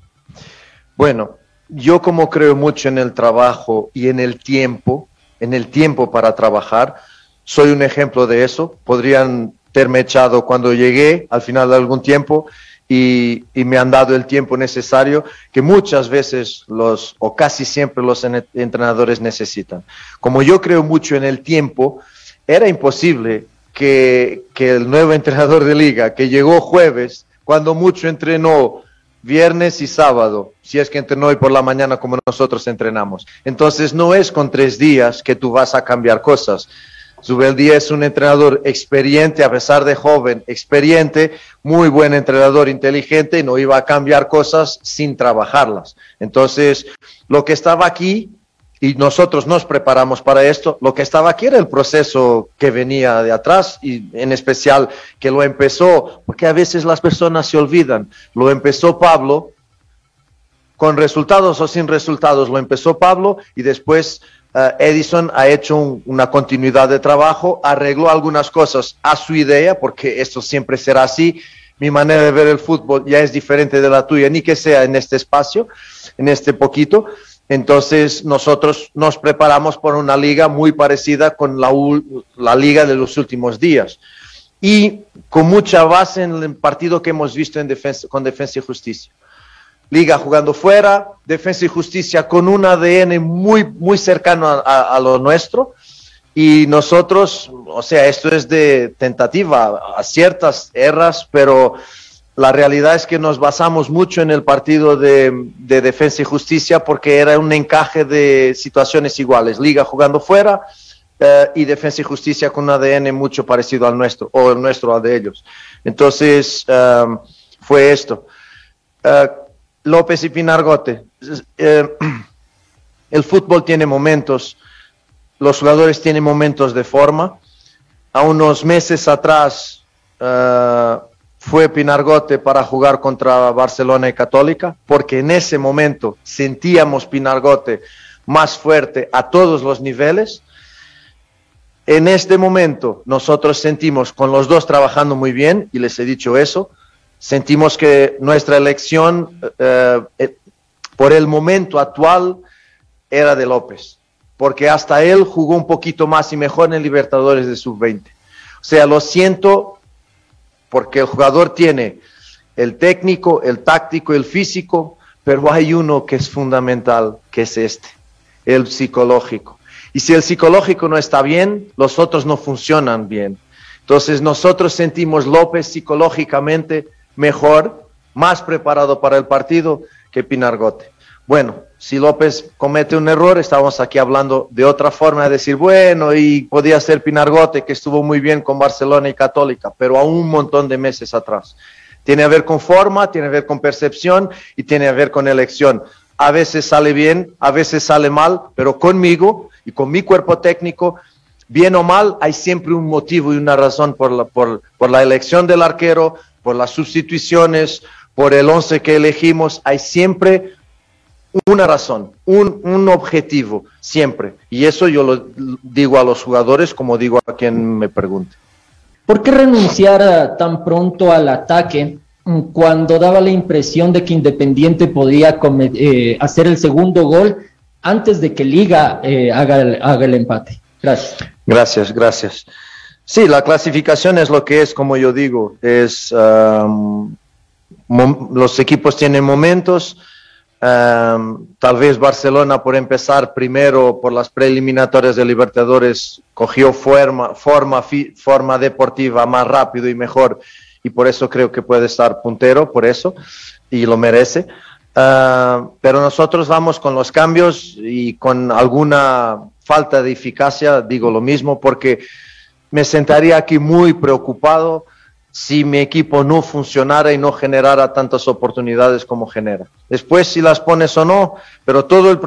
Bueno, yo como creo mucho en el trabajo y en el tiempo, en el tiempo para trabajar, soy un ejemplo de eso. Podrían haberme echado cuando llegué al final de algún tiempo y, me han dado el tiempo necesario que muchas veces los, o casi siempre los entrenadores necesitan. Como yo creo mucho en el tiempo, era imposible que, que el nuevo entrenador de liga, que llegó jueves, cuando mucho entrenó viernes y sábado, si es que entrenó hoy por la mañana como nosotros entrenamos. Entonces no es con tres días que tú vas a cambiar cosas. Zubeldía es un entrenador experiente, a pesar de joven, experiente, muy buen entrenador, inteligente, y no iba a cambiar cosas sin trabajarlas. Entonces, lo que estaba aquí y nosotros nos preparamos para esto. Lo que estaba aquí era el proceso que venía de atrás y en especial que lo empezó, porque a veces las personas se olvidan, lo empezó Pablo con resultados o sin resultados, lo empezó Pablo y después eh, Edison ha hecho una continuidad de trabajo, arregló algunas cosas a su idea, porque esto siempre será así. Mi manera de ver el fútbol ya es diferente de la tuya, ni que sea en este espacio, en este poquito entonces nosotros nos preparamos por una liga muy parecida con la, liga de los últimos días y con mucha base en el partido que hemos visto con Defensa y Justicia. Liga jugando fuera, Defensa y Justicia con un ADN muy, muy cercano a, a lo nuestro y nosotros, o sea, esto es de tentativa, aciertas, erras, pero la realidad es que nos basamos mucho en el partido de, defensa y justicia porque era un encaje de situaciones iguales. Liga jugando fuera eh, y defensa y justicia con un ADN mucho parecido al nuestro o el nuestro al de ellos. Entonces, um, fue esto. Uh, López y Pinargote. Eh, el fútbol tiene momentos, los jugadores tienen momentos de forma. A unos meses atrás, uh, fue Pinargote para jugar contra Barcelona y Católica, porque en ese momento sentíamos Pinargote más fuerte a todos los niveles. En este momento nosotros sentimos con los dos trabajando muy bien, y les he dicho eso, sentimos que nuestra elección eh, eh, por el momento actual era de López, porque hasta él jugó un poquito más y mejor en Libertadores de Sub-20. O sea, lo siento porque el jugador tiene el técnico, el táctico, el físico, pero hay uno que es fundamental, que es este, el psicológico. Y si el psicológico no está bien, los otros no funcionan bien. Entonces nosotros sentimos López psicológicamente mejor, más preparado para el partido que Pinargote. Bueno, si López comete un error, estamos aquí hablando de otra forma de decir, bueno, y podía ser Pinargote, que estuvo muy bien con Barcelona y Católica, pero a un montón de meses atrás. Tiene a ver con forma, tiene a ver con percepción y tiene a ver con elección. A veces sale bien, a veces sale mal, pero conmigo y con mi cuerpo técnico, bien o mal, hay siempre un motivo y una razón por la, por, la elección del arquero, por las sustituciones, por el once que elegimos, hay siempre una razón, un, objetivo, siempre. Y eso yo lo digo a los jugadores como digo a quien me pregunte. ¿Por qué renunciar tan pronto al ataque cuando daba la impresión de que Independiente podía eh, hacer el segundo gol antes de que Liga eh, haga, el, haga, el, empate? Gracias. Gracias, gracias. Sí, la clasificación es lo que es, como yo digo, es um, los equipos tienen momentos, tal vez Barcelona, por empezar primero por las preliminatorias de Libertadores, cogió forma, forma, forma deportiva más rápido y mejor, y por eso creo que puede estar puntero, por eso, y lo merece. pero nosotros vamos con los cambios y con alguna falta de eficacia, digo lo mismo, porque me sentaría aquí muy preocupado si mi equipo no funcionara y no generara tantas oportunidades como genera. Después si las pones o no, pero todo el,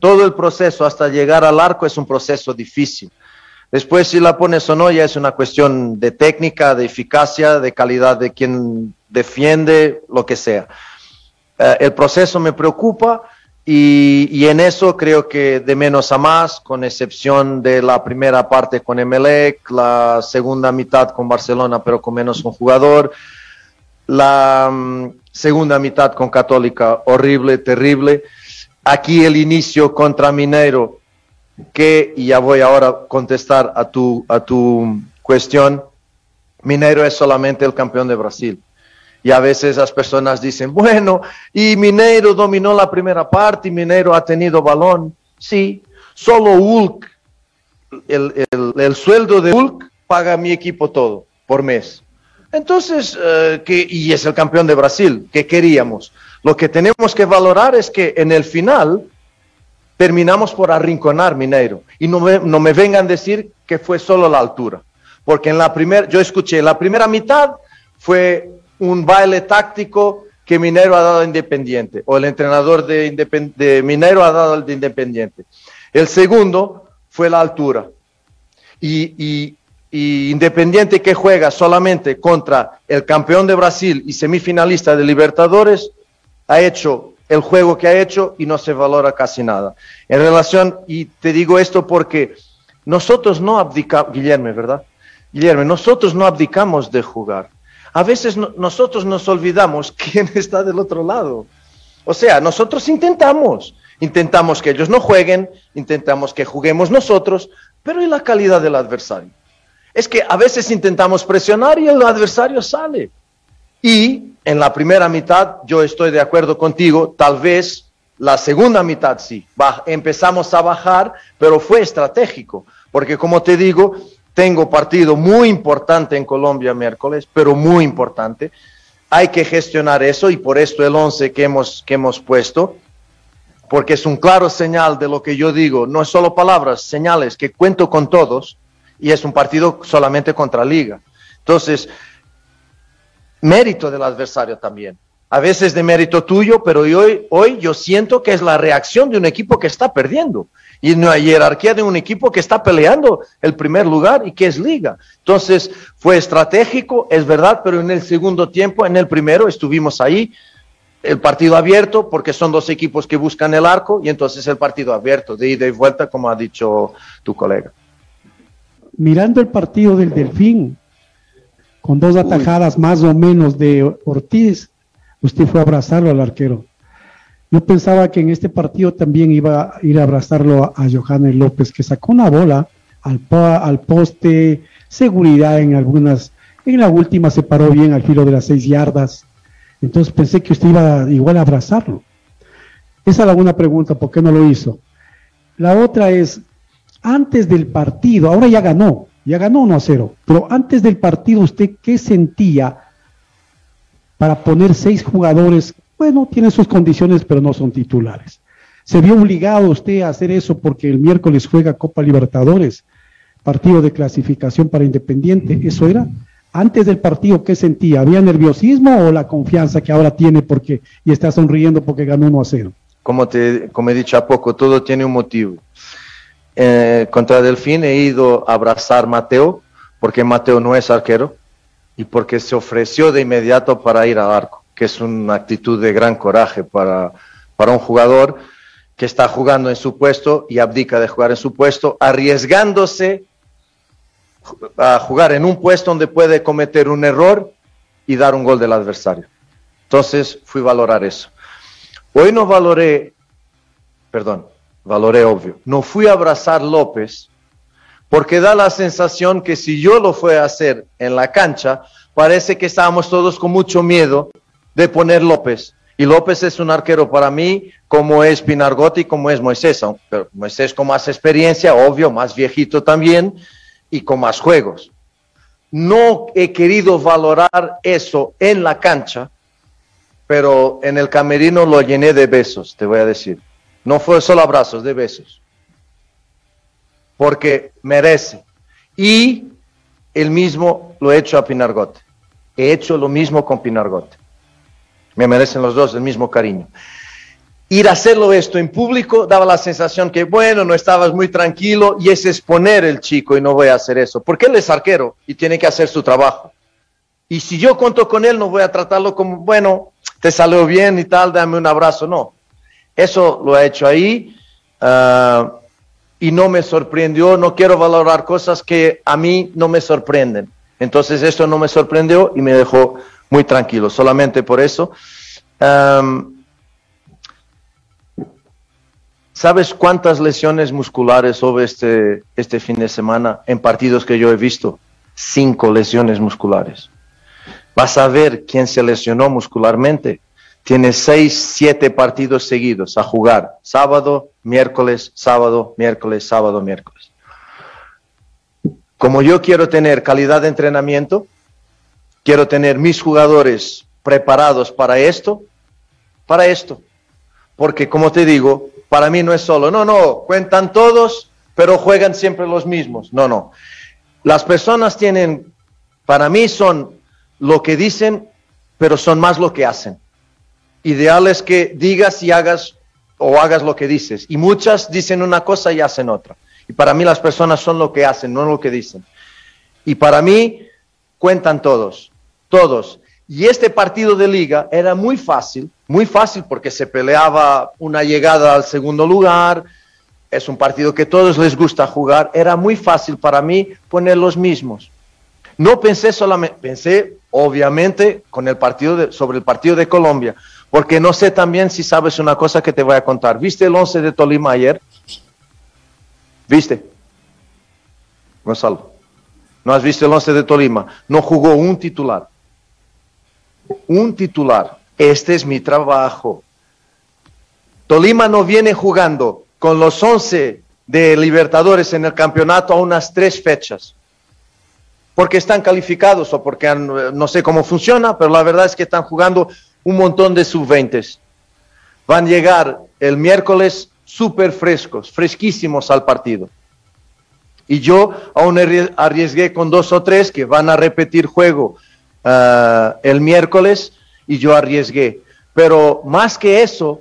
todo el proceso hasta llegar al arco es un proceso difícil. Después si la pones o no ya es una cuestión de técnica, de eficacia, de calidad de quien defiende, lo que sea. Eh, el proceso me preocupa y, en eso creo que de menos a más, con excepción de la primera parte con Emelec, la segunda mitad con Barcelona, pero con menos un jugador, la mm, segunda mitad con Católica, horrible, terrible. Aquí el inicio contra Mineiro, que, y ya voy ahora a contestar a tu, a tu cuestión, Mineiro es solamente el campeón de Brasil. Y a veces las personas dicen, bueno, y Mineiro dominó la primera parte y Mineiro ha tenido balón. Sí, solo Hulk, el, sueldo de Hulk paga mi equipo todo por mes. Entonces, eh, que, y es el campeón de Brasil, ¿qué queríamos? Lo que tenemos que valorar es que en el final terminamos por arrinconar Mineiro. Y no me, no me vengan a decir que fue solo la altura. Porque en la primera, yo escuché, la primera mitad fue un baile táctico que Minero ha dado a Independiente, o el entrenador de, de Minero ha dado al de Independiente. El segundo fue la altura. Y, Independiente que juega solamente contra el campeón de Brasil y semifinalista de Libertadores, ha hecho el juego que ha hecho y no se valora casi nada. En relación, y te digo esto porque nosotros no abdicamos, Guillermo, ¿verdad? Guillermo, nosotros no abdicamos de jugar. A veces nosotros nos olvidamos quién está del otro lado. O sea, nosotros intentamos, intentamos que ellos no jueguen, intentamos que juguemos nosotros, pero ¿y la calidad del adversario? Es que a veces intentamos presionar y el adversario sale. Y en la primera mitad yo estoy de acuerdo contigo, tal vez la segunda mitad sí, empezamos a bajar, pero fue estratégico, porque como te digo, tengo partido muy importante en Colombia miércoles, pero muy importante. Hay que gestionar eso y por esto el 11 que hemos, que hemos puesto porque es un claro señal de lo que yo digo, no es solo palabras, señales que cuento con todos y es un partido solamente contra Liga. Entonces, mérito del adversario también. A veces de mérito tuyo, pero hoy, hoy yo siento que es la reacción de un equipo que está perdiendo y no hay jerarquía de un equipo que está peleando el primer lugar y que es liga. Entonces fue estratégico, es verdad, pero en el segundo tiempo, en el primero estuvimos ahí, el partido abierto porque son dos equipos que buscan el arco y entonces el partido abierto de ida y vuelta como ha dicho tu colega. Mirando el partido del Delfín, con dos atajadas más o menos de Ortiz, usted fue a abrazarlo al arquero. Yo pensaba que en este partido también iba a ir a abrazarlo a, Johannes López, que sacó una bola al, al poste, seguridad en algunas, en la última se paró bien al filo de las seis yardas entonces pensé que usted iba igual a abrazarlo. Esa es la una pregunta, ¿por qué no lo hizo? La otra es, antes del partido, ahora ya ganó, ya ganó 1 a 0, pero antes del partido, ¿usted qué sentía para poner seis jugadores? Bueno, tienen sus condiciones, pero no son titulares. ¿Se vio obligado usted a hacer eso porque el miércoles juega Copa Libertadores, partido de clasificación para Independiente? ¿Eso era? antes del partido, ¿qué sentía? ¿Había nerviosismo o la confianza que ahora tiene porque y está sonriendo porque ganó 1 a 0? Como, te, como he dicho a poco, todo tiene un motivo. Eh, contra Delfín he ido a abrazar Mateo, porque Mateo no es arquero, y porque se ofreció de inmediato para ir al arco, que es una actitud de gran coraje para, para un jugador que está jugando en su puesto y abdica de jugar en su puesto, arriesgándose a jugar en un puesto donde puede cometer un error y dar un gol del adversario. Entonces fui a valorar eso. Hoy no valoré, perdón, valoré obvio, no fui a abrazar López porque da la sensación que si yo lo fui a hacer en la cancha, parece que estábamos todos con mucho miedo de poner López. Y López es un arquero para mí, como es Pinargotti, como es Moisés. Pero Moisés con más experiencia, obvio, más viejito también, y con más juegos. No he querido valorar eso en la cancha, pero en el camerino lo llené de besos, te voy a decir. No fue solo abrazos, de besos. Porque merece. Y el mismo lo he hecho a Pinargote. He hecho lo mismo con Pinargote. Me merecen los dos el mismo cariño ir a hacerlo esto en público daba la sensación que, bueno, no estabas muy tranquilo y es exponer el chico y no voy a hacer eso, porque él es arquero y tiene que hacer su trabajo. Y si yo cuento con él, no voy a tratarlo como, bueno, te salió bien y tal, dame un abrazo, no. Eso lo he hecho ahí ah, y no me sorprendió, no quiero valorar cosas que a mí no me sorprenden. Entonces esto no me sorprendió y me dejó muy tranquilo, solamente por eso. ¿Sabes cuántas lesiones musculares hubo este, este fin de semana en partidos que yo he visto? Cinco lesiones musculares. Vas a ver quién se lesionó muscularmente. Tiene seis, siete partidos seguidos a jugar. Sábado, miércoles, sábado, miércoles, sábado, miércoles. Como yo quiero tener calidad de entrenamiento, quiero tener mis jugadores preparados para esto, para esto. Porque como te digo, para mí no es solo, no, no, cuentan todos, pero juegan siempre los mismos. No, no. Las personas tienen, para mí son lo que dicen, pero son más lo que hacen. Ideal es que digas y hagas o hagas lo que dices. Y muchas dicen una cosa y hacen otra. Y para mí las personas son lo que hacen, no lo que dicen. Y para mí cuentan todos, todos. Y este partido de liga era muy fácil, muy fácil porque se peleaba una llegada al segundo lugar, es un partido que todos les gusta jugar, era muy fácil para mí poner los mismos. No pensé solamente, pensé obviamente con el partido sobre el partido de Colombia, porque no sé también si sabes una cosa que te voy a contar. ¿Viste el 11 de Tolima ayer? ¿Viste? Gonzalo. ¿No has visto el 11 de Tolima? No jugó un titular. Un titular. Este es mi trabajo. Tolima no viene jugando con los 11 de Libertadores en el campeonato a unas tres fechas. Porque están calificados o porque no sé cómo funciona, pero la verdad es que están jugando un montón de sub-20. Van a llegar el miércoles súper frescos, fresquísimos al partido. Y yo aún arriesgué con dos o tres que van a repetir juego ah, el miércoles y yo arriesgué. Pero más que eso,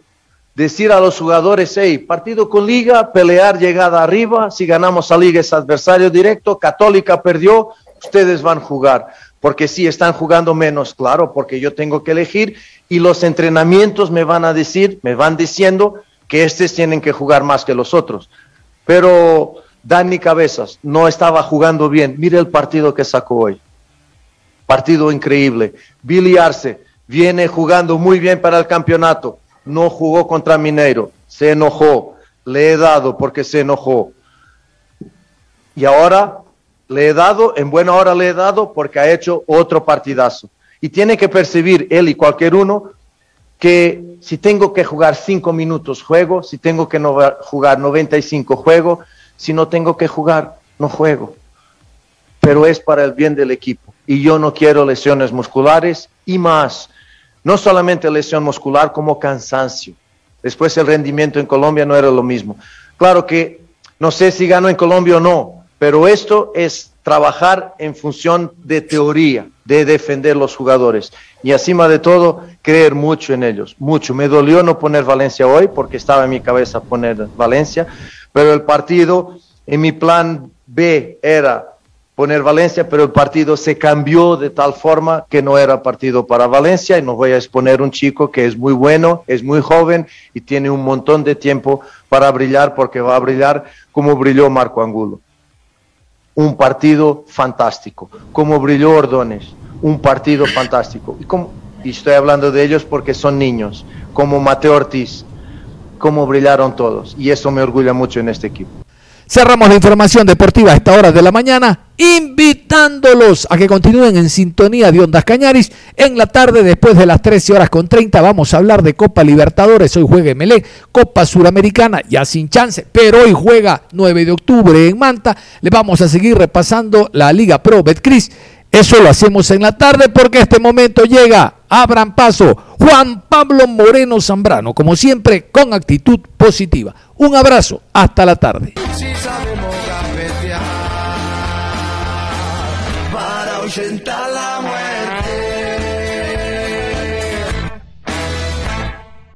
decir a los jugadores, hey, partido con liga, pelear llegada arriba, si ganamos a liga es adversario directo, Católica perdió, ustedes van a jugar, porque si están jugando menos, claro, porque yo tengo que elegir y los entrenamientos me van a decir, me van diciendo que estos tienen que jugar más que los otros. Pero Dani Cabezas no estaba jugando bien. Mire el partido que sacó hoy. Partido increíble. Billy Arce viene jugando muy bien para el campeonato. No jugó contra Mineiro. Se enojó. Le he dado porque se enojó. Y ahora le he dado, en buena hora le he dado porque ha hecho otro partidazo. Y tiene que percibir él y cualquier uno que si tengo que jugar cinco minutos, juego, si tengo que no jugar 95, juego, si no tengo que jugar, no juego. Pero es para el bien del equipo. Y yo no quiero lesiones musculares y más. No solamente lesión muscular, como cansancio. Después el rendimiento en Colombia no era lo mismo. Claro que no sé si gano en Colombia o no, pero esto es trabajar en función de teoría, de defender los jugadores. Y encima de todo, creer mucho en ellos, mucho. Me dolió no poner Valencia hoy porque estaba en mi cabeza poner Valencia, pero el partido, en mi plan B era poner Valencia, pero el partido se cambió de tal forma que no era partido para Valencia y nos voy a exponer un chico que es muy bueno, es muy joven y tiene un montón de tiempo para brillar porque va a brillar como brilló Marco Angulo un partido fantástico, como brilló Ordones, un partido fantástico. Y, como, y estoy hablando de ellos porque son niños, como Mateo Ortiz, como brillaron todos. Y eso me orgulla mucho en este equipo. Cerramos la información deportiva a esta hora de la mañana, invitándolos a que continúen en sintonía de Ondas Cañaris. En la tarde, después de las 13 horas con 30, vamos a hablar de Copa Libertadores. Hoy juega Melé, Copa Suramericana, ya sin chance, pero hoy juega 9 de octubre en Manta. Le vamos a seguir repasando la Liga Pro Betcris. Eso lo hacemos en la tarde porque este momento llega. Abran paso. Juan Pablo Moreno Zambrano, como siempre, con actitud positiva. Un abrazo. Hasta la tarde.